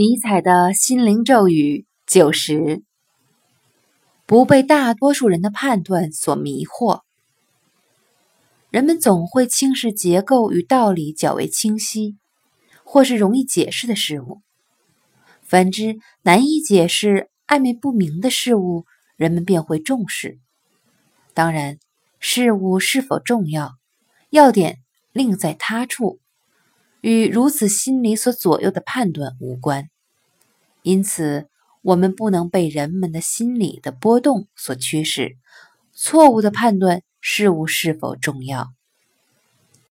尼采的心灵咒语九十：不被大多数人的判断所迷惑。人们总会轻视结构与道理较为清晰，或是容易解释的事物；反之，难以解释、暧昧不明的事物，人们便会重视。当然，事物是否重要，要点另在他处。与如此心理所左右的判断无关，因此我们不能被人们的心理的波动所驱使，错误的判断事物是否重要。